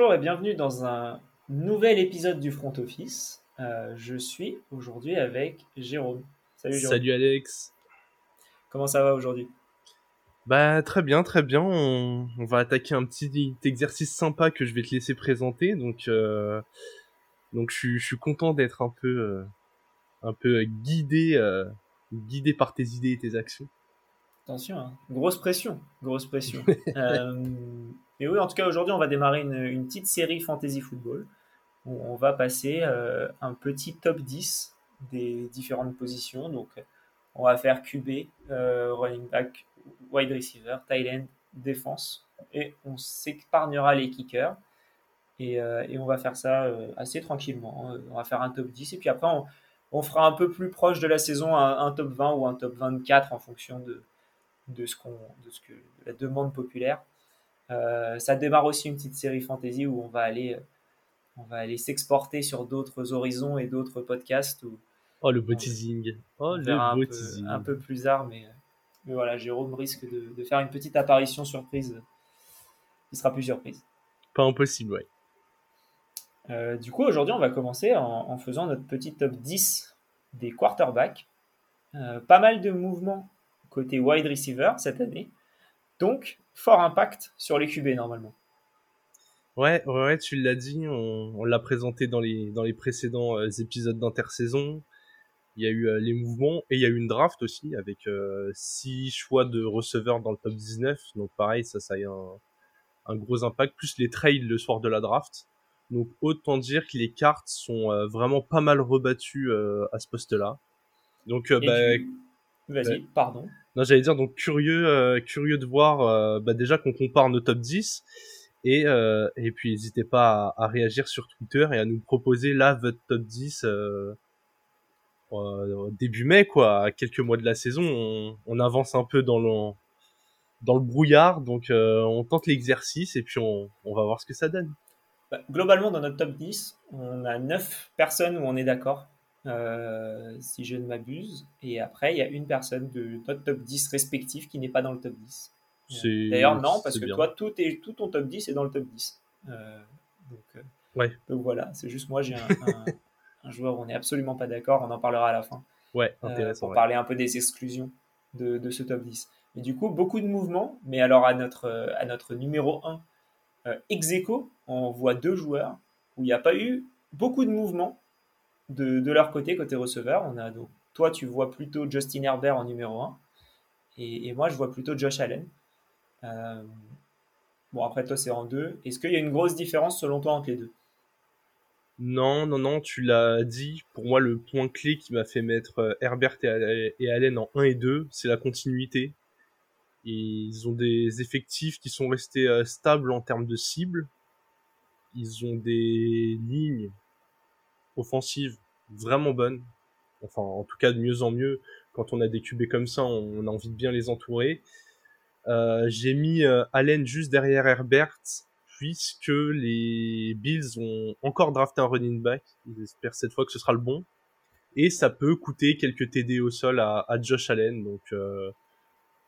Bonjour et bienvenue dans un nouvel épisode du Front Office. Euh, je suis aujourd'hui avec Jérôme. Salut Jérôme. Salut Alex. Comment ça va aujourd'hui? Bah très bien, très bien. On, va attaquer un petit exercice sympa que je vais te laisser présenter. Donc, euh, donc je, suis content d'être un peu, euh, un peu guidé, guidé par tes idées et tes actions. Attention, hein. grosse pression, grosse pression. Et oui, en tout cas, aujourd'hui, on va démarrer une, petite série Fantasy Football où on va passer euh, un petit top 10 des différentes positions. Donc, on va faire QB, euh, running back, wide receiver, tight end, défense. Et on s'épargnera les kickers. Et, euh, et, on va faire ça assez tranquillement. On va faire un top 10. Et puis après, on, fera un peu plus proche de la saison un, top 20 ou un top 24 en fonction de, de, ce, qu'on, de ce que de la demande populaire. Euh, ça démarre aussi une petite série fantasy où on va aller, on va aller s'exporter sur d'autres horizons et d'autres podcasts. Où oh, le beau teasing. Oh, le un, peu, un peu plus tard, mais, mais voilà, Jérôme risque de, de, faire une petite apparition surprise qui sera plus surprise. Pas impossible, ouais. Euh, du coup, aujourd'hui, on va commencer en, faisant notre petit top 10 des quarterbacks. Euh, pas mal de mouvements côté wide receiver cette année. Donc, fort impact sur les QB normalement. Ouais, ouais, tu l'as dit, on, l'a présenté dans les, dans les précédents euh, épisodes d'intersaison. Il y a eu euh, les mouvements et il y a eu une draft aussi avec 6 euh, six choix de receveurs dans le top 19. Donc pareil, ça, ça a eu un, gros impact. Plus les trades le soir de la draft. Donc autant dire que les cartes sont vraiment pas mal rebattues à ce poste-là. Donc bah, Vas-y, pardon. Non, j'allais dire donc curieux, euh, curieux de voir euh, bah, déjà qu'on compare nos top 10 et euh, et puis n'hésitez pas à, réagir sur Twitter et à nous proposer là votre top 10 début mai quoi, à quelques mois de la saison, on, avance un peu dans le dans le brouillard donc on tente l'exercice et puis on, on va voir ce que ça donne. Bah, globalement dans notre top 10, on a 9 personnes où on est d'accord. Euh, si je ne m'abuse. Et après, il y a une personne de notre top 10 respectif qui n'est pas dans le top 10. D'ailleurs, non, parce que toi, tout, est, tout ton top 10 est dans le top 10. Euh, donc, euh, ouais. donc voilà, c'est juste moi, j'ai un, joueur où on n'est absolument pas d'accord, on en parlera à la fin. Ouais, intéressant. pour parler un peu des exclusions de, de, ce top 10. Et du coup, beaucoup de mouvements, mais alors à notre, à notre numéro 1, ex on voit deux joueurs où il n'y a pas eu beaucoup de mouvements, de, leur côté, côté receveur, on a donc, toi, tu vois plutôt Justin Herbert en numéro 1, et, moi, je vois plutôt Josh Allen. Euh, bon, après, toi, c'est en deux. Est-ce qu'il y a une grosse différence selon toi entre les deux? Non, non, non, tu l'as dit. Pour moi, le point clé qui m'a fait mettre euh, Herbert et Allen en 1 et 2, c'est la continuité. Ils ont des effectifs qui sont restés euh, stables en termes de cible. Ils ont des lignes offensive vraiment bonne. Enfin, en tout cas, de mieux en mieux. Quand on a des QB comme ça, on a envie de bien les entourer. Euh, j'ai mis euh, Allen juste derrière Herbert, puisque les Bills ont encore drafté un running back. J'espère cette fois que ce sera le bon. Et ça peut coûter quelques TD au sol à, Josh Allen. Donc, euh,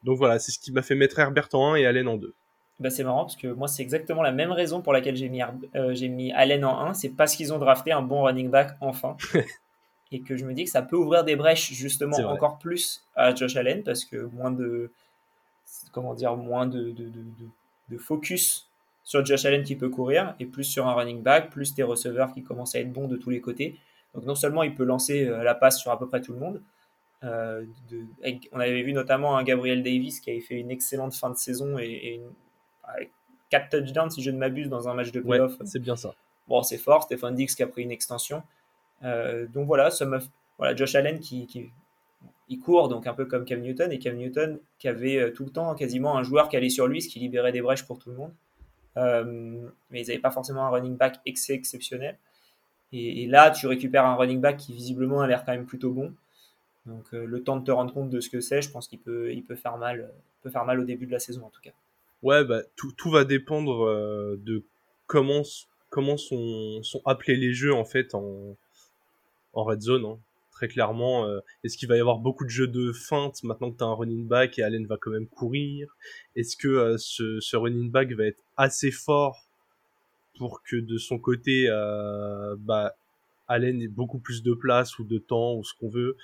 donc voilà, c'est ce qui m'a fait mettre Herbert en 1 et Allen en 2. Bah, c'est marrant parce que moi, c'est exactement la même raison pour laquelle j'ai mis, euh, j'ai mis Allen en 1. C'est parce qu'ils ont drafté un bon running back enfin. et que je me dis que ça peut ouvrir des brèches justement encore plus à Josh Allen parce que moins de. Comment dire Moins de, de, de, de focus sur Josh Allen qui peut courir et plus sur un running back, plus des receveurs qui commencent à être bons de tous les côtés. Donc non seulement il peut lancer euh, la passe sur à peu près tout le monde, euh, on avait vu notamment un Gabriel Davis qui avait fait une excellente fin de saison et, et une, 4 touchdowns si je ne m'abuse dans un match de playoff. c'est bien ça. Bon, c'est fort. Stéphane Dix qui a pris une extension. Euh, donc voilà, ça voilà, Josh Allen qui, qui, il court donc un peu comme Cam Newton et Cam Newton qui avait euh, tout le temps quasiment un joueur qui allait sur lui, ce qui libérait des brèches pour tout le monde. Euh, mais ils n'avaient pas forcément un running back exceptionnel. Et, là, tu récupères un running back qui visiblement a l'air quand même plutôt bon. Donc le temps de te rendre compte de ce que c'est, je pense qu'il peut, il peut faire mal, peut faire mal au début de la saison en tout cas. Ouais, bah, tout, tout va dépendre euh, de comment, comment sont, sont appelés les jeux en fait en, en red zone. Hein. Très clairement, euh, est-ce qu'il va y avoir beaucoup de jeux de feinte maintenant que tu un running back et Allen va quand même courir? Est-ce que euh, ce, ce running back va être assez fort pour que de son côté, bah, Allen ait beaucoup plus de place ou de temps ou ce qu'on veut?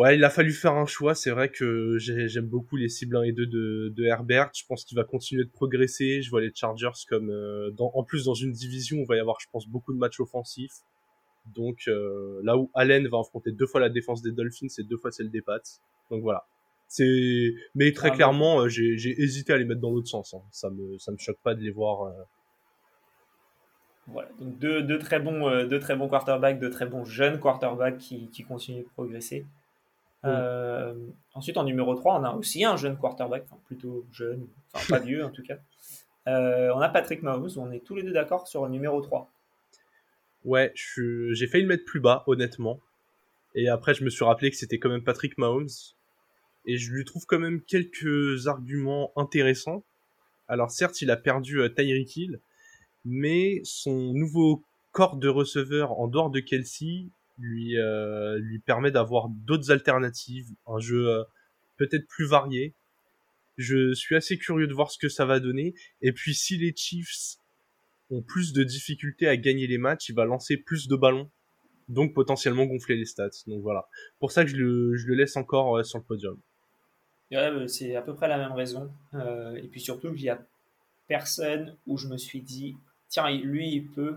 Ouais, il a fallu faire un choix. C'est vrai que j'aime beaucoup les cibles 1 et 2 de, de Herbert. Je pense qu'il va continuer de progresser. Je vois les Chargers comme, euh, dans, en plus dans une division où il va y avoir, je pense, beaucoup de matchs offensifs. Donc euh, là où Allen va affronter deux fois la défense des Dolphins et deux fois celle des Pats. Donc voilà. C'est, mais très ah, clairement, euh, j'ai hésité à les mettre dans l'autre sens. Hein. Ça me, ça me choque pas de les voir. Voilà, donc deux, deux, très bons, deux très bons quarterbacks, deux très bons jeunes quarterbacks qui, qui continuent de progresser. Euh, ensuite, en numéro 3, on a aussi un jeune quarterback, plutôt jeune, enfin pas vieux en tout cas. Euh, on a Patrick Mahomes, on est tous les deux d'accord sur le numéro 3. Ouais, j'ai failli le mettre plus bas, honnêtement. Et après, je me suis rappelé que c'était quand même Patrick Mahomes. Et je lui trouve quand même quelques arguments intéressants. Alors certes, il a perdu euh, Tyreek Hill, mais son nouveau corps de receveur en dehors de Kelsey lui euh, lui permet d'avoir d'autres alternatives, un jeu euh, peut-être plus varié. Je suis assez curieux de voir ce que ça va donner. Et puis si les Chiefs ont plus de difficultés à gagner les matchs, il va lancer plus de ballons, donc potentiellement gonfler les stats. Donc voilà. Pour ça que je le, laisse encore euh, sur le podium. c'est à peu près la même raison. et puis surtout il y a personne où je me suis dit, tiens, lui, il peut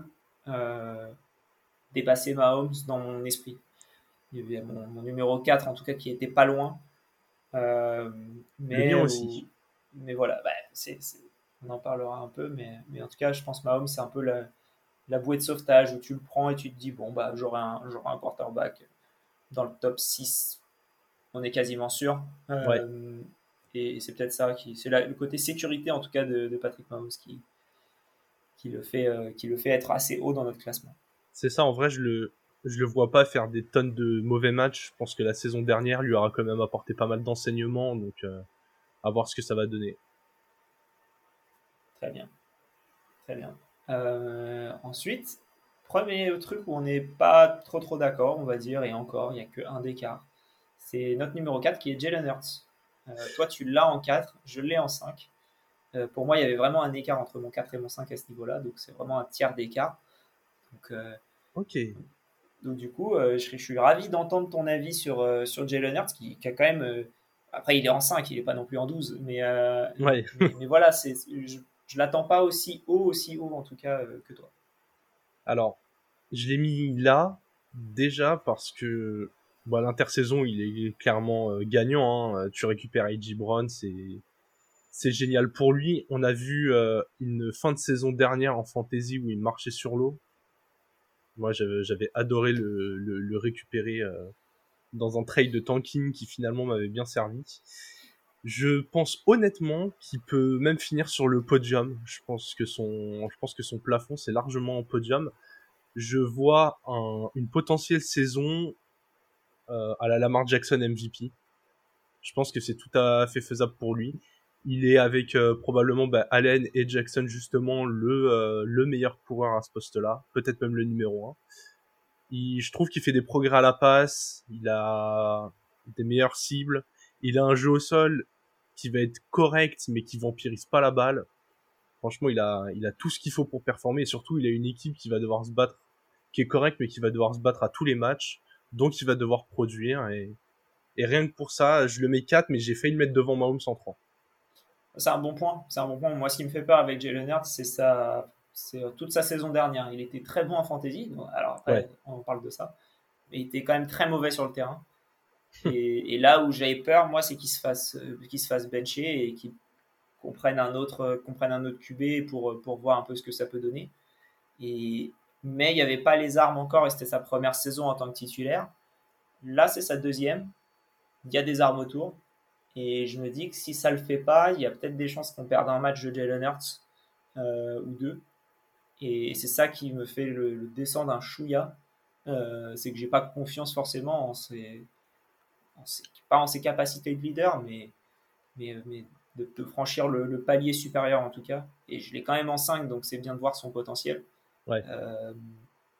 dépasser Mahomes dans mon esprit. Il y avait mon, numéro 4 en tout cas qui était pas loin. Euh, mais, aussi. mais voilà, bah, on en parlera un peu, mais, mais en tout cas, je pense Mahomes, c'est un peu la, la, bouée de sauvetage où tu le prends et tu te dis, bon, bah, j'aurai un, un quarterback dans le top 6. On est quasiment sûr. Euh, et c'est peut-être ça qui. C'est le côté sécurité, en tout cas, de, Patrick Mahomes qui, qui, le fait, euh, qui le fait être assez haut dans notre classement c'est ça, en vrai, je le, le vois pas faire des tonnes de mauvais matchs. Je pense que la saison dernière lui aura quand même apporté pas mal d'enseignements, donc euh, à voir ce que ça va donner. Très bien. Très bien. Euh, ensuite, premier truc où on n'est pas trop trop d'accord, on va dire, et encore, il n'y a qu'un d'écart. C'est notre numéro 4 qui est Jalen Hurts. Euh, toi, tu l'as en 4, je l'ai en 5. pour moi, il y avait vraiment un écart entre mon 4 et mon 5 à ce niveau-là, donc c'est vraiment un tiers d'écart. Donc, euh, ok. Donc du coup, euh, je, suis ravi d'entendre ton avis sur, euh, sur Jalen Hurts, qui, a quand même... après, il est en 5, il n'est pas non plus en 12, mais, mais, voilà, c'est, je ne l'attends pas aussi haut, aussi haut en tout cas que toi. Alors, je l'ai mis là, déjà parce que bah, l'intersaison, il est clairement gagnant. Hein. Tu récupères A.J. Brown, c'est c'est génial pour lui. On a vu une fin de saison dernière en fantasy où il marchait sur l'eau. Moi, j'avais adoré le, le, récupérer euh, dans un trade de tanking qui finalement m'avait bien servi. Je pense honnêtement qu'il peut même finir sur le podium. Je pense que son, je pense que son plafond c'est largement en podium. Je vois un, une potentielle saison euh, à la Lamar Jackson MVP. Je pense que c'est tout à fait faisable pour lui il est avec euh, probablement bah, Allen et Jackson justement le euh, le meilleur coureur à ce poste-là, peut-être même le numéro 1. je trouve qu'il fait des progrès à la passe, il a des meilleures cibles, il a un jeu au sol qui va être correct mais qui vampirise pas la balle. Franchement, il a il a tout ce qu'il faut pour performer et surtout il a une équipe qui va devoir se battre qui est correcte mais qui va devoir se battre à tous les matchs, donc il va devoir produire et et rien que pour ça, je le mets 4 mais j'ai failli le mettre devant Mahomes en 3. C'est un bon point. C'est un bon point. Moi, ce qui me fait peur avec Jalen Hurts, c'est ça, c'est toute sa saison dernière. Il était très bon en fantasy. Alors après, on parle de ça, mais il était quand même très mauvais sur le terrain. Et, là où j'avais peur, moi, c'est qu'il se fasse, qu'il se fasse bencher et qu'il comprenne un autre, comprenne un autre QB pour pour voir un peu ce que ça peut donner. Et mais il n'y avait pas les armes encore et c'était sa première saison en tant que titulaire. Là, c'est sa deuxième. Il y a des armes autour. Et je me dis que si ça le fait pas, il y a peut-être des chances qu'on perde un match de Jalen Hurts euh, ou deux. Et c'est ça qui me fait le, descendre un chouïa. Euh, c'est que j'ai pas confiance forcément en ses, pas en ses capacités de leader, mais, mais, mais de, franchir le, palier supérieur en tout cas. Et je l'ai quand même en 5, donc c'est bien de voir son potentiel. Euh,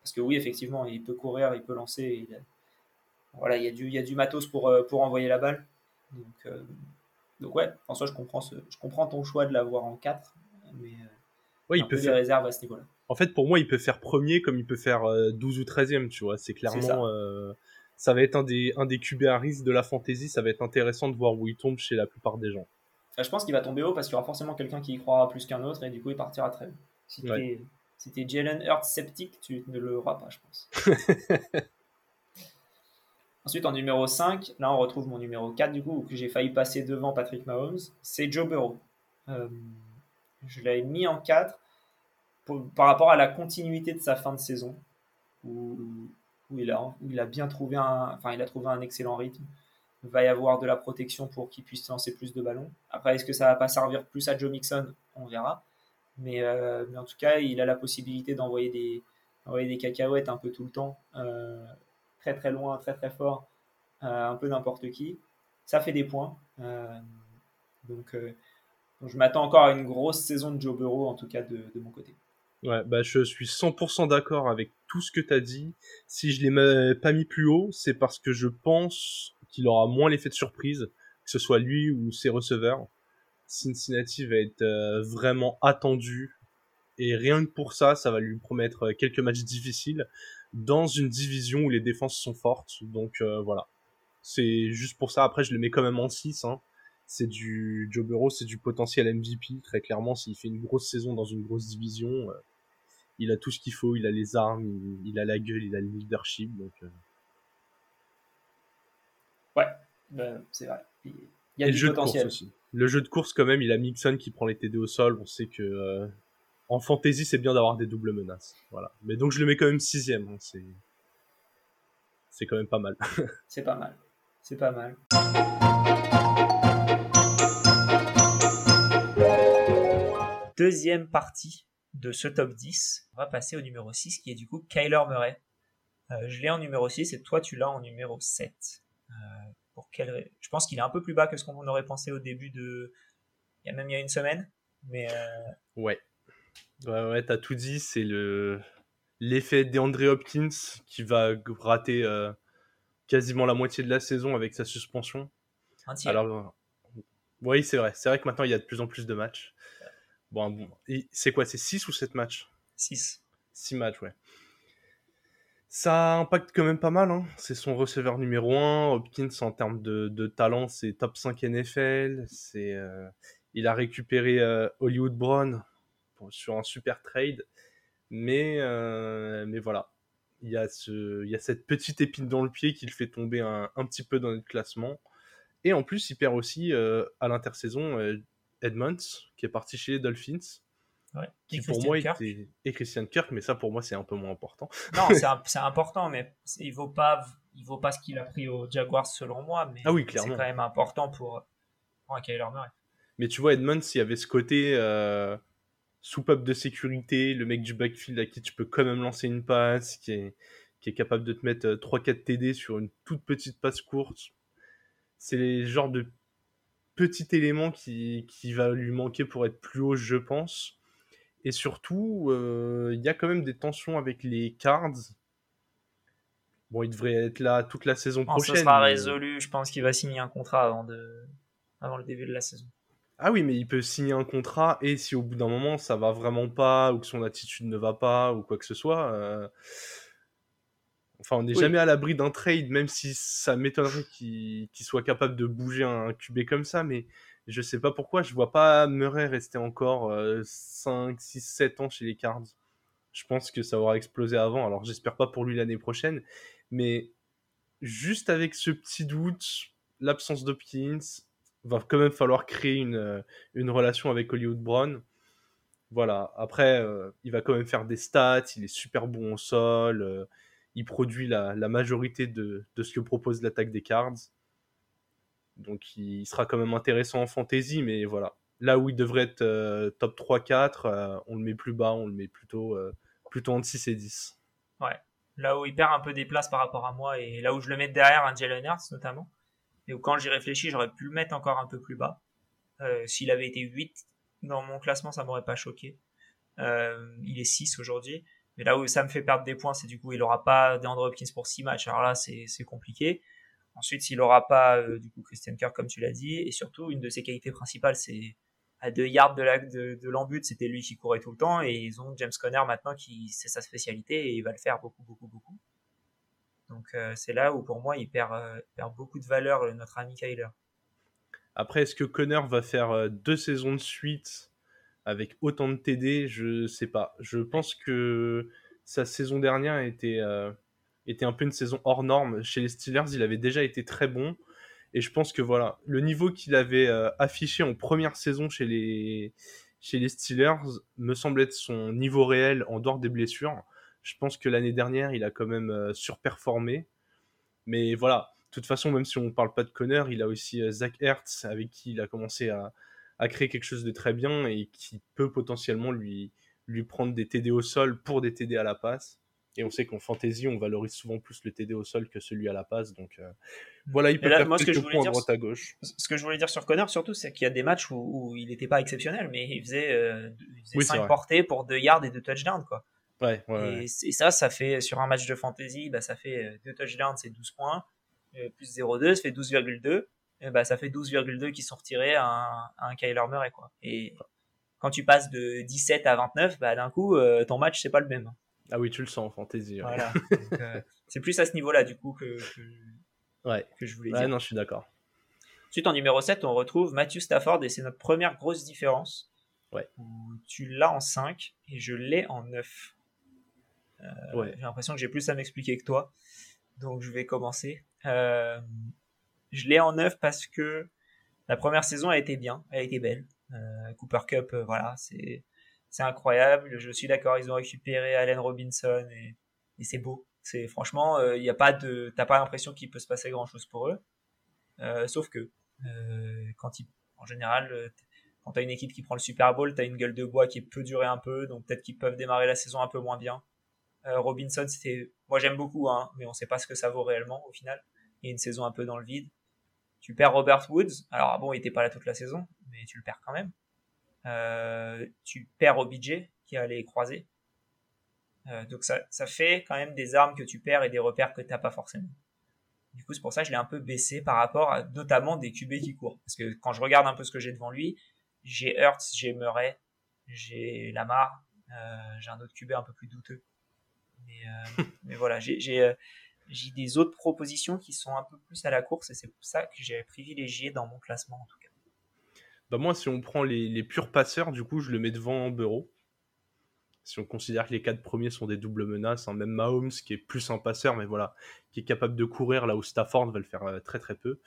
parce que oui, effectivement, il peut courir, il peut lancer. Il voilà, il y, a du, il y a du matos pour, pour envoyer la balle. Donc, euh, donc ouais, François, je comprends, ce, je comprends ton choix de l'avoir en 4, mais, euh, Ouais, il peut faire. réserves à ce niveau-là. En fait, pour moi, il peut faire premier comme il peut faire 12 ou 13e, tu vois. C'est clairement. Ça. ça. va être un des, un des QB à risque de la fantasy. Ça va être intéressant de voir où il tombe chez la plupart des gens. Je pense qu'il va tomber haut parce qu'il y aura forcément quelqu'un qui y croira plus qu'un autre et du coup, il partira très haut. Si si t'es Jalen Hurts sceptique, tu ne l'auras pas, je pense. Ensuite, en numéro 5, là on retrouve mon numéro 4 du coup, que j'ai failli passer devant Patrick Mahomes, c'est Joe Burrow. Euh, je l'avais mis en 4 par rapport à la continuité de sa fin de saison, où, il, a, bien trouvé un, enfin, il a trouvé un excellent rythme. Il va y avoir de la protection pour qu'il puisse lancer plus de ballons. Après, est-ce que ça va pas servir plus à Joe Mixon? On verra. Euh, mais, en tout cas, il a la possibilité d'envoyer des, des cacahuètes un peu tout le temps, euh, très très loin, très très fort, euh, un peu n'importe qui. Ça fait des points. donc, je m'attends encore à une grosse saison de Joe Burrow, en tout cas de, mon côté. Ouais, bah je suis 100% d'accord avec tout ce que tu as dit. Si je ne l'ai pas mis plus haut, c'est parce que je pense qu'il aura moins l'effet de surprise, que ce soit lui ou ses receveurs. Cincinnati va être euh, vraiment attendu. Et rien que pour ça, ça va lui promettre euh, quelques matchs difficiles dans une division où les défenses sont fortes. Donc euh, voilà. C'est juste pour ça. Après, je le mets quand même en 6. Hein. C'est du Joe Burrow, c'est du potentiel MVP. Très clairement, s'il fait une grosse saison dans une grosse division, il a tout ce qu'il faut. Il a les armes, il, a la gueule, il a le leadership. Donc, Ouais, c'est vrai. Il y a du potentiel. aussi le jeu de course quand même, il a Mixon qui prend les TD au sol. On sait que euh, en fantasy, c'est bien d'avoir des doubles menaces. Voilà. Mais donc je le mets quand même sixième. Hein. C'est c'est quand même pas mal. c'est pas mal. C'est pas mal. Deuxième partie de ce top 10. On va passer au numéro 6 qui est du coup Kyler Murray. Euh, je l'ai en numéro 6 et toi tu l'as en numéro 7. Euh, pour Je pense qu'il est un peu plus bas que ce qu'on aurait pensé au début de. Il y a même il y a une semaine. Mais euh, Ouais. Ouais, ouais, t'as tout dit. C'est le l'effet d'Andre Hopkins qui va rater euh, quasiment la moitié de la saison avec sa suspension. Alors, oui, c'est vrai. C'est vrai que maintenant il y a de plus en plus de matchs. Bon, bon. c'est quoi C'est 6 ou 7 matchs? 6. 6 matchs, ouais. Ça impacte quand même pas mal. Hein. C'est son receveur numéro 1. Hopkins, en termes de, talent, c'est top 5 NFL. C'est, euh, il a récupéré euh, Hollywood Brown sur un super trade. Mais, euh, mais voilà. Il y, a ce, il y a cette petite épine dans le pied qui le fait tomber un, un petit peu dans notre classement. Et en plus, il perd aussi à l'intersaison Edmonds, qui est parti chez les Dolphins. Qui pour moi était... et Christian Kirk, mais ça pour moi c'est un peu moins important. Non, c'est important, mais il vaut pas, il vaut pas ce qu'il a pris aux Jaguars selon moi, mais ah oui, c'est quand même important pour, pour un Kyler Murray. Mais tu vois, Edmonds, il y avait ce côté euh, soupape de sécurité, le mec du backfield à qui tu peux quand même lancer une passe, qui est, qui est capable de te mettre 3-4 euh, TD sur une toute petite passe courte. C'est les genres de petits éléments qui, qui va lui manquer pour être plus haut, je pense. Et surtout, euh, il y a quand même des tensions avec les Cards. Bon, il devrait être là toute la saison prochaine. Ça sera résolu. Je pense qu'il va signer un contrat avant, de... avant le début de la saison. Ah oui, mais il peut signer un contrat et si au bout d'un moment ça va vraiment pas ou que son attitude ne va pas ou quoi que ce soit. Euh, enfin, on n'est jamais à l'abri d'un trade, même si ça m'étonnerait qu'il soit capable de bouger un QB comme ça. Mais je sais pas pourquoi, je vois pas Murray rester encore 5, 6, 7 ans chez les Cards. Je pense que ça aura explosé avant. Alors j'espère pas pour lui l'année prochaine. Mais juste avec ce petit doute, l'absence d'Hopkins, va quand même falloir créer une, euh, une relation avec Hollywood Brown. Voilà. Après, euh, il va quand même faire des stats. Il est super bon au sol. Euh, il produit la, majorité de, ce que propose l'attaque des Cards. Donc il sera quand même intéressant en fantasy, mais voilà. Là où il devrait être top 3-4, euh, on le met plus bas, on le met plutôt, plutôt entre 6 et 10. Ouais. Là où il perd un peu des places par rapport à moi, et là où je le mets derrière un Jalen Hurts notamment, et quand j'y réfléchis, j'aurais pu le mettre encore un peu plus bas. S'il avait été 8 dans mon classement, ça m'aurait pas choqué. il est 6 aujourd'hui. Mais là où ça me fait perdre des points, c'est du coup, il aura pas d'Andre Hopkins pour 6 matchs. Alors là, c'est compliqué. Ensuite, s'il n'aura pas euh, du coup Christian Kirk comme tu l'as dit, et surtout une de ses qualités principales, c'est à deux yards de l'embut, c'était lui qui courait tout le temps et ils ont James Conner maintenant qui c'est sa spécialité et il va le faire beaucoup beaucoup beaucoup. Donc euh, c'est là où pour moi il perd, euh, perd beaucoup de valeur notre ami Kyler. Après est-ce que Conner va faire euh, deux saisons de suite avec autant de TD, je sais pas. Je pense que sa saison dernière était était un peu une saison hors norme chez les Steelers, il avait déjà été très bon. Et je pense que voilà, le niveau qu'il avait euh, affiché en première saison chez les, chez les Steelers me semble être son niveau réel en dehors des blessures. Je pense que l'année dernière, il a quand même euh, surperformé. Mais voilà, de toute façon, même si on ne parle pas de Connor, il a aussi euh, Zach Hertz avec qui il a commencé à, à, créer quelque chose de très bien et qui peut potentiellement lui, lui prendre des TD au sol pour des TD à la passe. Et on sait qu'en fantasy, on valorise souvent plus le TD au sol que celui à la passe. Donc euh, voilà, il peut faire moi, quelques points à droite à gauche. Ce que je voulais dire sur Connor, surtout, c'est qu'il y a des matchs où, il n'était pas exceptionnel, mais il faisait, euh, il faisait 5 portées pour 2 yards et 2 touchdowns. Quoi. Ouais, ouais, et, et, ça, ça fait, sur un match de fantasy, bah, ça fait 2 euh, touchdowns, c'est 12 points, euh, plus 0,2, ça fait 12,2. Bah, ça fait 12,2 qui sont retirés à un, à un Kyler Murray. Quoi. Et quand tu passes de 17 à 29, bah, d'un coup, ton match, c'est pas le même. Ah oui, tu le sens en fantasy. Voilà. Euh, c'est plus à ce niveau-là, du coup, que, que, ouais. que je voulais ouais, dire. non, je suis d'accord. Ensuite, en numéro 7, on retrouve Matthew Stafford, et c'est notre première grosse différence. Ouais. tu l'as en 5 et je l'ai en 9. Euh, ouais. J'ai l'impression que j'ai plus à m'expliquer que toi. Donc, je vais commencer. Euh, je l'ai en 9 parce que la première saison a été bien, elle a été belle. Euh, Cooper Cup, voilà, c'est incroyable. Je suis d'accord, ils ont récupéré Allen Robinson et, c'est beau. C'est franchement, il euh, y a pas de, t'as pas l'impression qu'il peut se passer grand chose pour eux. Sauf que quand ils, en général, quand t'as une équipe qui prend le Super Bowl, t'as une gueule de bois qui peut durer un peu, donc peut-être qu'ils peuvent démarrer la saison un peu moins bien. Robinson, c'était, moi j'aime beaucoup, hein, mais on sait pas ce que ça vaut réellement au final. Il y a une saison un peu dans le vide. Tu perds Robert Woods. Alors bon, il était pas là toute la saison, mais tu le perds quand même. Euh, tu perds budget qui allait croiser. Euh, donc ça, ça fait quand même des armes que tu perds et des repères que tu n'as pas forcément. Du coup, c'est pour ça que je l'ai un peu baissé par rapport à notamment des QB qui courent. Parce que quand je regarde un peu ce que j'ai devant lui, j'ai Hurts, j'ai Murray, j'ai Lamar, euh, j'ai un autre QB un peu plus douteux. Mais, euh, mais voilà, j'ai j'ai des autres propositions qui sont un peu plus à la course et c'est pour ça que j'ai privilégié dans mon classement en tout cas. Bah moi, si on prend les, purs passeurs, du coup, je le mets devant Bureau. Si on considère que les quatre premiers sont des doubles menaces, hein, même Mahomes, qui est plus un passeur, mais voilà, qui est capable de courir là où Stafford va le faire euh, très très peu.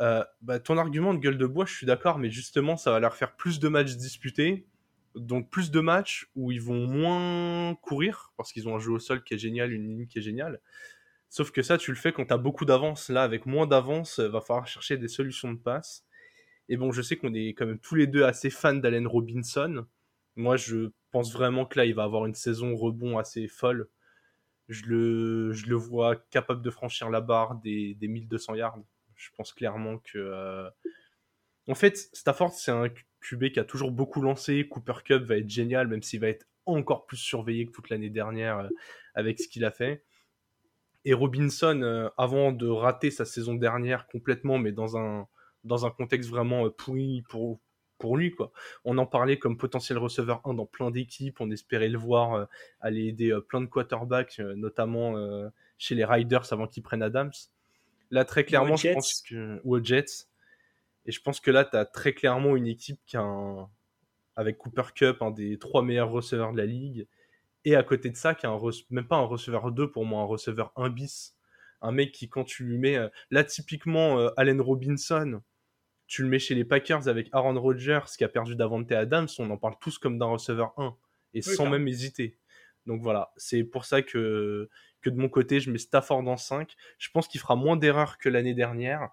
Euh, bah, ton argument de gueule de bois, je suis d'accord, mais justement, ça va leur faire plus de matchs disputés, donc plus de matchs où ils vont moins courir, parce qu'ils ont un jeu au sol qui est génial, une ligne qui est géniale. Sauf que ça, tu le fais quand tu as beaucoup d'avance. Là, avec moins d'avance, va falloir chercher des solutions de passe. Et bon, je sais qu'on est quand même tous les deux assez fans d'Allen Robinson. Moi, je pense vraiment que là, il va avoir une saison rebond assez folle. Je le, je le vois capable de franchir la barre des, des 1200 yards. Je pense clairement que. Euh, en fait, Stafford, c'est un QB qui a toujours beaucoup lancé. Cooper Cup va être génial, même s'il va être encore plus surveillé que toute l'année dernière euh, avec ce qu'il a fait. Et Robinson, euh, avant de rater sa saison dernière complètement, mais dans un, dans un contexte vraiment euh, pourri pour, pour lui. Quoi. On en parlait comme potentiel receveur 1 dans plein d'équipes. On espérait le voir euh, aller aider euh, plein de quarterbacks, notamment chez les Riders avant qu'ils prennent Adams. Là, très clairement, je pense que. Ou aux Jets. Et je pense que là, tu as très clairement une équipe qui a un... avec Cooper Cup, un des trois meilleurs receveurs de la ligue. Et à côté de ça, qui a un même pas un receveur 2 pour moi, un receveur 1 bis. Un mec qui, quand tu lui mets. Là, typiquement, Allen Robinson, tu le mets chez les Packers avec Aaron Rodgers qui a perdu Davante Adams, on en parle tous comme d'un receveur 1 et sans même hésiter. Donc voilà, c'est pour ça que, que de mon côté, je mets Stafford en 5. Je pense qu'il fera moins d'erreurs que l'année dernière.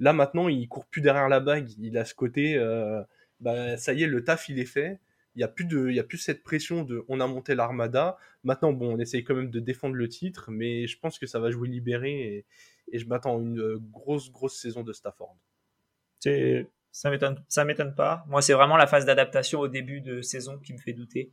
Là maintenant, il court plus derrière la bague, il a ce côté, euh, bah, ça y est, le taf il est fait. Il n'y a, plus de, il y a plus cette pression de on a monté l'armada. Maintenant, bon, on essaye quand même de défendre le titre, mais je pense que ça va jouer libéré et, et je m'attends à une grosse, grosse saison de Stafford ça m'étonne, ça m'étonne pas. Moi, c'est vraiment la phase d'adaptation au début de saison qui me fait douter,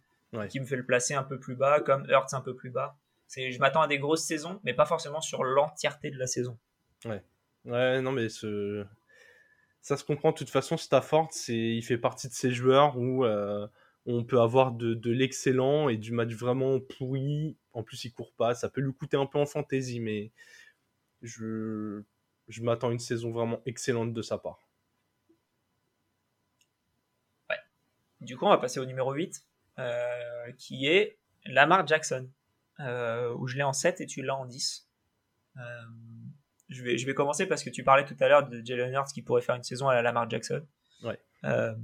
qui me fait le placer un peu plus bas, comme Hurts un peu plus bas. C'est, je m'attends à des grosses saisons, mais pas forcément sur l'entièreté de la saison. Ouais. Ouais, non, mais ça se comprend. De toute façon, Stafford, c'est, il fait partie de ces joueurs où euh, on peut avoir de, l'excellent et du match vraiment pourri. En plus, il court pas. Ça peut lui coûter un peu en fantasy, mais je, je m'attends à une saison vraiment excellente de sa part. Ouais. Du coup, on va passer au numéro 8, euh, qui est Lamar Jackson, euh, où je l'ai en 7 et tu l'as en 10. Euh, je, vais, je vais commencer parce que tu parlais tout à l'heure de Jalen Hurts qui pourrait faire une saison à la Lamar Jackson. Ouais. Euh,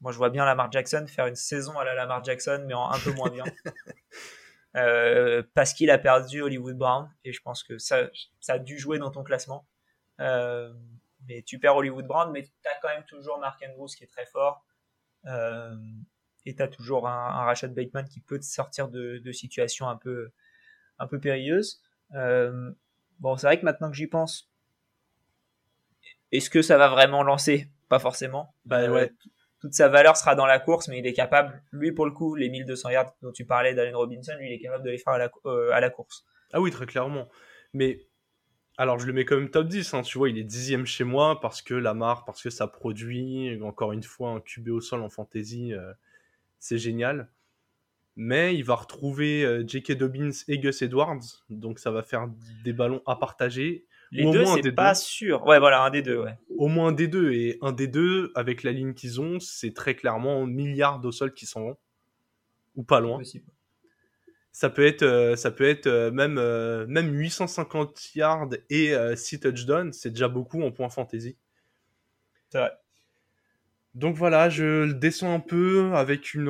moi, je vois bien Lamar Jackson faire une saison à la Lamar Jackson, mais en un peu moins bien. Euh, parce qu'il a perdu Hollywood Brown, et je pense que ça, ça a dû jouer dans ton classement. Euh, mais tu perds Hollywood Brown, mais tu as quand même toujours Mark Andrews qui est très fort. Et tu as toujours un, un, Rashad Bateman qui peut te sortir de, de situations un peu, un peu périlleuses. Euh, bon, c'est vrai que maintenant que j'y pense, est-ce que ça va vraiment lancer? Pas forcément. Bah ouais. Toute sa valeur sera dans la course, mais il est capable, lui pour le coup, les 1200 yards dont tu parlais d'Allen Robinson, lui il est capable de les faire à la, euh, à la course. Ah oui, très clairement. Mais alors, je le mets quand même top 10, hein, tu vois, il est dixième chez moi parce que Lamar, parce que ça produit, encore une fois, un QB au sol en fantasy, euh, c'est génial. Mais il va retrouver euh, J.K. Dobbins et Gus Edwards, donc ça va faire des ballons à partager. Les deux, c'est pas deux. sûr. Ouais, voilà, un des deux, ouais. Au moins un des deux, et un des deux, avec la ligne qu'ils ont, c'est très clairement milliards au sol qui s'en vont. Ou pas loin. Possible ça peut être euh, ça peut être même euh, même 850 yards et 6 touchdowns, c'est déjà beaucoup en point fantasy. C'est vrai. Donc voilà, je le descends un peu avec une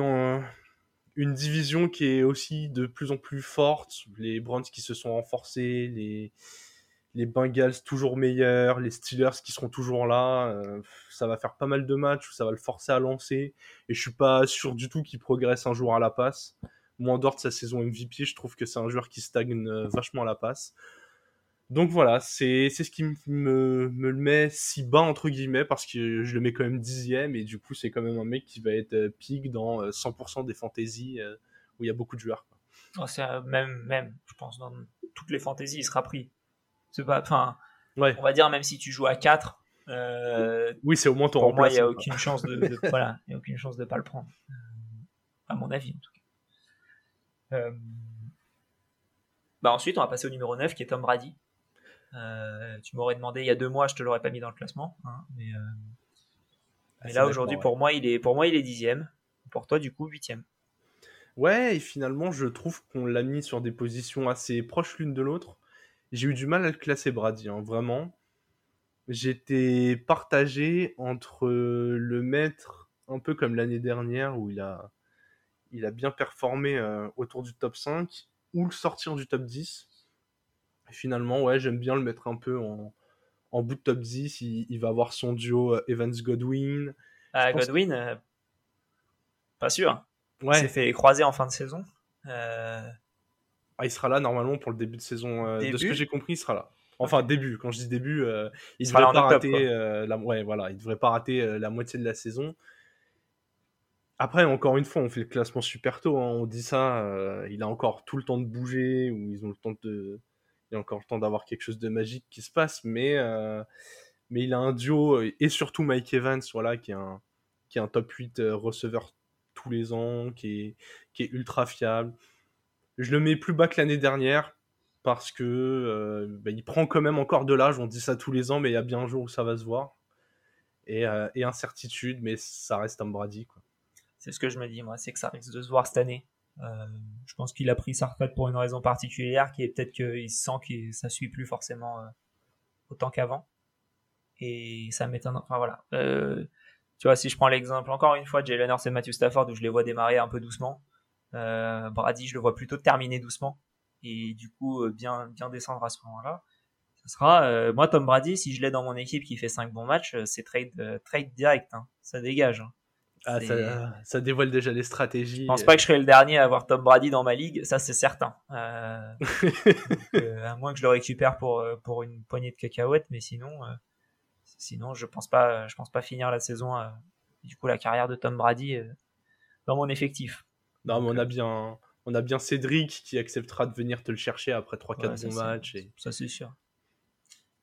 une division qui est aussi de plus en plus forte, les Browns qui se sont renforcés, les les Bengals toujours meilleurs, les Steelers qui seront toujours là, ça va faire pas mal de matchs où ça va le forcer à lancer. Et je suis pas sûr du tout qu'il progresse un jour à la passe. Moi, en sa saison MVP, je trouve que c'est un joueur qui stagne euh, vachement à la passe. Donc voilà, c'est ce qui me, me, le met si bas, entre guillemets, parce que je le mets quand même dixième, et du coup, c'est quand même un mec qui va être euh, pique dans 100% euh, des fantaisies où il y a beaucoup de joueurs. Oh, c'est même, même, je pense, dans toutes les fantaisies, il sera pris. C'est pas, enfin, ouais. on va dire, même si tu joues à 4, euh, oui, c'est au moins ton Pour moi, il n'y a aucune chance de, de voilà, il y a aucune chance de pas le prendre. À mon avis, en tout cas. Euh... Bah ensuite, on va passer au numéro 9 qui est Tom Brady. Euh, tu m'aurais demandé il y a deux mois, je te l'aurais pas mis dans le classement. Hein, mais, euh... mais là, aujourd'hui, ouais. pour, moi, il est, pour moi, il est dixième. Pour toi, du coup, huitième. Ouais, et finalement, je trouve qu'on l'a mis sur des positions assez proches l'une de l'autre. J'ai eu du mal à le classer, Brady, hein, vraiment. J'étais partagé entre le mettre un peu comme l'année dernière où il a il a bien performé euh, autour du top 5 ou le sortir du top 10. Finalement, ouais, j'aime bien le mettre un peu en, en bout de top 10. Il, il va avoir son duo euh, Evans-Godwin. Ah, Godwin, que... euh, pas sûr. Ouais. Il s'est fait croiser en fin de saison. Euh, Ah, il sera là normalement pour le début de saison. Début de ce que j'ai compris, il sera là. Enfin, okay. début. Quand je dis début, euh, il ne devrait pas rater. la... Ouais, voilà, il devrait pas rater la moitié de la saison. Après, encore une fois, on fait le classement super tôt. Hein. On dit ça, euh, il a encore tout le temps de bouger, ou ils ont le temps de, il a encore le temps d'avoir quelque chose de magique qui se passe, mais euh, mais il a un duo et surtout Mike Evans, voilà, qui est un qui est un top 8 euh, receveur tous les ans, qui est qui est ultra fiable. Je le mets plus bas que l'année dernière parce que euh, bah, il prend quand même encore de l'âge. On dit ça tous les ans, mais il y a bien un jour où ça va se voir. Et, euh, incertitude, mais ça reste un Brady. C'est ce que je me dis, moi, c'est que ça risque de se voir cette année. Euh, je pense qu'il a pris sa retraite pour une raison particulière, qui est peut-être qu'il sent que ça suit plus forcément euh, autant qu'avant. Et ça m'étonne. Enfin voilà. Euh, tu vois, si je prends l'exemple encore une fois de Jalen Hurts et Matthew Stafford, où je les vois démarrer un peu doucement, euh, Brady, je le vois plutôt terminer doucement et du coup euh, bien bien descendre à ce moment-là. Ça sera moi Tom Brady, si je l'ai dans mon équipe qui fait 5 bons matchs, c'est trade trade direct, hein. ça dégage. Hein. Ah, ça, ça, dévoile déjà les stratégies. Je pense pas que je serai le dernier à avoir Tom Brady dans ma ligue, ça c'est certain. Euh, donc, euh, à moins que je le récupère pour pour une poignée de cacahuètes, mais sinon, euh, sinon je pense pas, je pense pas finir la saison, du coup la carrière de Tom Brady dans mon effectif. Non, mais on a bien, on a bien Cédric qui acceptera de venir te le chercher après 3-4 ouais, bons matchs. Et... Ça c'est sûr.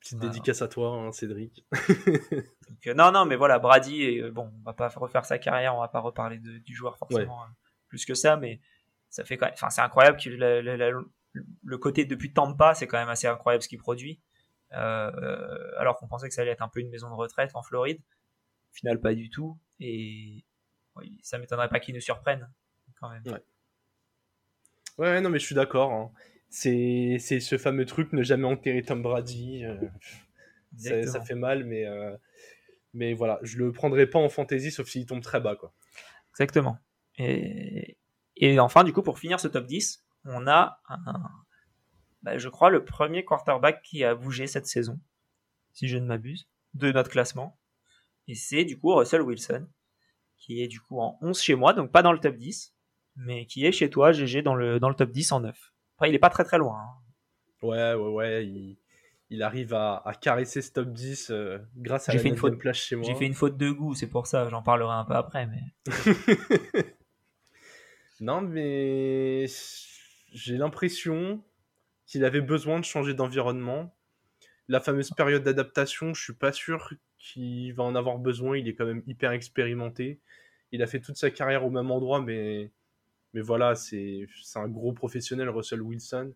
Petite dédicace à toi, hein, Cédric. Euh, non, non, mais voilà, Brady, bon, on va pas refaire sa carrière, on va pas reparler du joueur forcément hein, plus que ça, mais ça fait quand même, enfin, c'est incroyable que le, côté depuis Tampa, c'est quand même assez incroyable ce qu'il produit. Euh, alors qu'on pensait que ça allait être un peu une maison de retraite en Floride. Au final, pas du tout. Et oui, ça m'étonnerait pas qu'il nous surprenne quand même. Ouais. ouais, non, mais je suis d'accord. Hein. C'est ce fameux truc ne jamais enterrer Tom Brady. Euh, ça, fait mal, mais, euh, mais voilà, je le prendrai pas en fantasy sauf s'il tombe très bas. Quoi. Exactement. Et, et enfin, du coup, pour finir ce top 10, on a un, bah, je crois, le premier quarterback qui a bougé cette saison, si je ne m'abuse, de notre classement. Et c'est du coup Russell Wilson, qui est du coup en 11 chez moi, donc pas dans le top 10, mais qui est chez toi, GG, dans le, dans le top 10 en 9. Après, il est pas très très loin. Hein. Ouais, ouais, ouais. Il, arrive à, caresser ce top 10 euh, grâce à la fait une faute, place chez moi. J'ai fait une faute de goût, c'est pour ça, j'en parlerai un peu après. Mais... non, mais j'ai l'impression qu'il avait besoin de changer d'environnement. La fameuse période d'adaptation, je suis pas sûr qu'il va en avoir besoin. Il est quand même hyper expérimenté. Il a fait toute sa carrière au même endroit, mais, mais voilà, c'est un gros professionnel, Russell Wilson.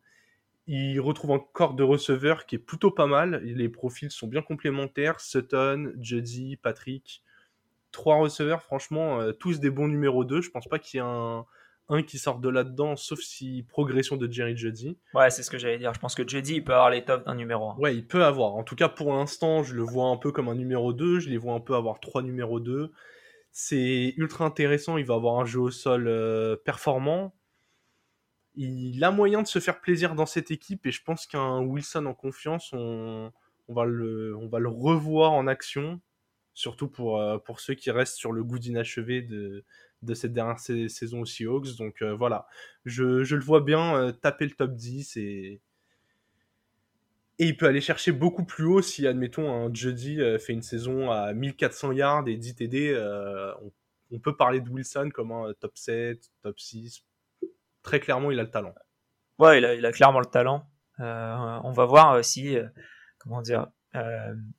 Il retrouve un corps de receveurs qui est plutôt pas mal. Les profils sont bien complémentaires. Sutton, Juddy, Patrick. Trois receveurs, franchement, euh, tous des bons numéros 2. Je pense pas qu'il y ait un, un qui sort de là-dedans, sauf si progression de Jerry Juddy. Ouais, c'est ce que j'allais dire. Je pense que Juddy, il peut avoir tops d'un numéro 1. Ouais, il peut avoir. En tout cas, pour l'instant, je le vois un peu comme un numéro 2. Je les vois un peu avoir trois numéros 2. C'est ultra intéressant. Il va avoir un jeu au sol euh, performant. Il a moyen de se faire plaisir dans cette équipe et je pense qu'un Wilson en confiance, on, va le, revoir en action surtout pour, euh, pour ceux qui restent sur le goût d'inachevé de, cette dernière saison aussi Seahawks. Donc euh, voilà, je, je, le vois bien taper le top 10 et, et il peut aller chercher beaucoup plus haut si, admettons, un Juddy euh, fait une saison à 1400 yards et 10 TD. On, on, peut parler de Wilson comme un top 7, top 6. Très clairement, il a le talent. Ouais, il a, il a clairement le talent. on va voir si, comment dire,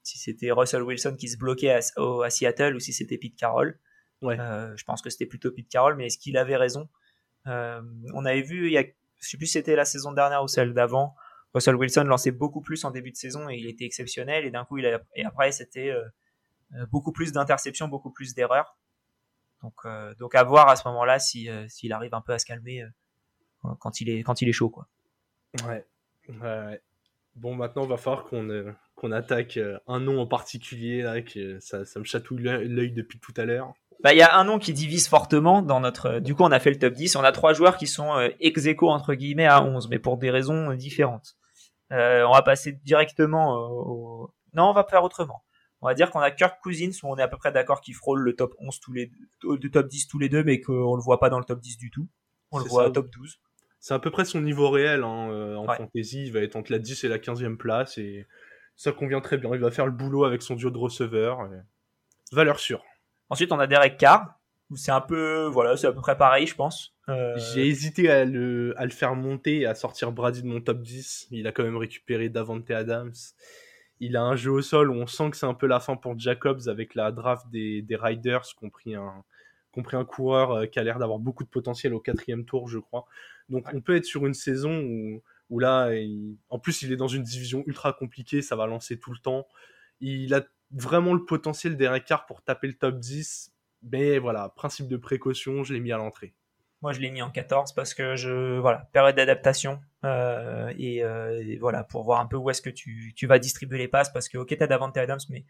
si c'était Russell Wilson qui se bloquait à, à Seattle ou si c'était Pete Carroll. Euh, je pense que c'était plutôt Pete Carroll, mais est-ce qu'il avait raison? Euh, On avait vu, il y a, je sais plus si c'était la saison dernière ou celle d'avant, Russell Wilson lançait beaucoup plus en début de saison et il était exceptionnel. Et d'un coup, il a, et après, c'était euh, beaucoup plus d'interceptions, beaucoup plus d'erreurs. Donc, donc à voir à ce moment-là si s'il arrive un peu à se calmer quand il est quand il est chaud, quoi. Ouais. ouais. Bon, maintenant, il va falloir qu'on qu'on attaque un nom en particulier là, que ça, ça me chatouille l'œil depuis tout à l'heure. Bah, il y a un nom qui divise fortement dans notre. Du coup, on a fait le top 10. On a trois joueurs qui sont euh, ex aequo entre guillemets à 11, mais pour des raisons différentes. Euh, on va passer directement au. Non, on va faire autrement. On va dire qu'on a Kirk Cousins où on est à peu près d'accord qu'il frôle le top 11 tous les deux, le top 10 tous les deux, mais qu'on le voit pas dans le top 10 du tout. On le voit au top 12. C'est à peu près son niveau réel hein, euh, en fantasy. Il va être entre la 10 et la 15e place et ça convient très bien. Il va faire le boulot avec son duo de receveurs. Valeur sûre. Ensuite, on a Derek Carr, c'est un peu, voilà, c'est à peu près pareil, je pense. Euh, J'ai hésité à le, à le faire monter et à sortir Brady de mon top 10. Il a quand même récupéré Davante Adams. Il a un jeu au sol où on sent que c'est un peu la fin pour Jacobs avec la draft des, des Riders, compris un, compris un coureur euh, qui a l'air d'avoir beaucoup de potentiel au quatrième tour, je crois. Donc on peut être sur une saison où, où là, en plus il est dans une division ultra compliquée, ça va lancer tout le temps. Il a vraiment le potentiel Derek Carr pour taper le top 10. Mais voilà, principe de précaution, je l'ai mis à l'entrée. Moi, je l'ai mis en 14 parce que je voilà période d'adaptation euh, euh, et, voilà pour voir un peu où est-ce que tu, tu vas distribuer les passes parce que ok t'as Davante Adams mais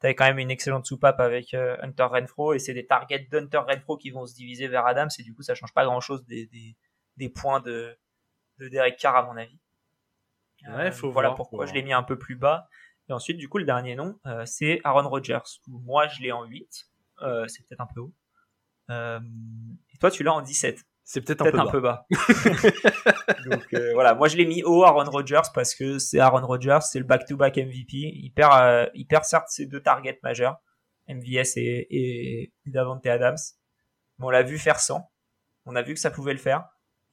t'avais quand même une excellente soupape avec euh, Hunter Renfro et c'est des targets d'Hunter Renfro qui vont se diviser vers Adams et du coup ça change pas grand chose des, des, des points de, de Derek Carr à mon avis. Ouais, faut voilà pourquoi je l'ai mis un peu plus bas. Et ensuite, du coup, le dernier nom, euh, c'est Aaron Rodgers. Moi, je l'ai en 8. Euh, c'est peut-être un peu haut. Euh, et toi, tu l'as en 17. C'est peut-être un, peu, bas. Donc voilà, moi je l'ai mis haut Aaron Rodgers parce que c'est Aaron Rodgers, c'est le back-to-back MVP. Il perd, il perd certes ses deux targets majeurs, MVS et, et, Davante Adams. Mais on l'a vu faire sans. On a vu que ça pouvait le faire.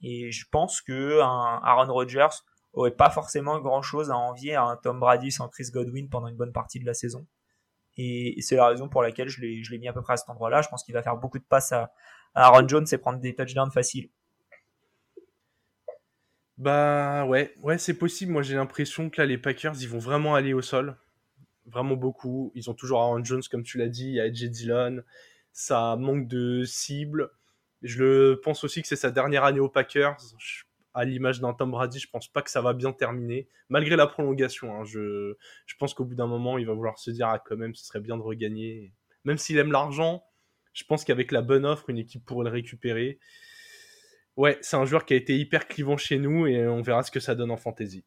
Et je pense que un Aaron Rodgers, aurait pas forcément grand chose à envier à un Tom Brady sans Chris Godwin pendant une bonne partie de la saison. Et, c'est la raison pour laquelle je l'ai, mis à peu près à cet endroit-là. Je pense qu'il va faire beaucoup de passes à, à Aaron Jones et prendre des touchdowns faciles. Bah ouais, ouais, c'est possible. Moi, j'ai l'impression que là, les Packers, ils vont vraiment aller au sol. Vraiment beaucoup. Ils ont toujours Aaron Jones, comme tu l'as dit. Il y a Edge Dillon. Ça manque de cible. Je le pense aussi que c'est sa dernière année aux Packers. À l'image d'un Tom Brady, je pense pas que ça va bien terminer, malgré la prolongation. Hein. je, pense qu'au bout d'un moment, il va vouloir se dire, ah, quand même, ce serait bien de regagner. Même s'il aime l'argent, je pense qu'avec la bonne offre, une équipe pourrait le récupérer. Ouais, c'est un joueur qui a été hyper clivant chez nous et on verra ce que ça donne en fantasy.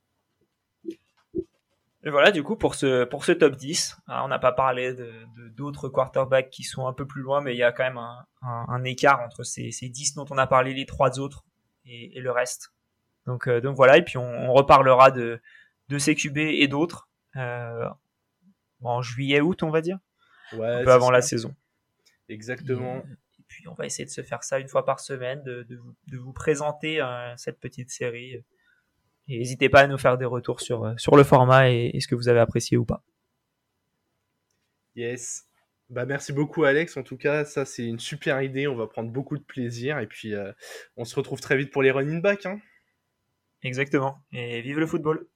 Et voilà, du coup, pour ce, top 10, on n'a pas parlé de, d'autres quarterbacks qui sont un peu plus loin, mais il y a quand même un, écart entre ces, ces 10 dont on a parlé, les trois autres, et le reste. Donc, euh, donc voilà, et puis on, on, reparlera de, de CQB et d'autres euh, en juillet-août, on va dire, ouais, un peu avant la saison. Exactement puis on va essayer de se faire ça une fois par semaine, de, de, vous, présenter euh, cette petite série. Et n'hésitez pas à nous faire des retours sur, sur le format et, ce que vous avez apprécié ou pas. Yes. Bah merci beaucoup Alex. En tout cas, ça c'est une super idée. On va prendre beaucoup de plaisir et puis on se retrouve très vite pour les running back. Hein. Exactement. Et vive le football.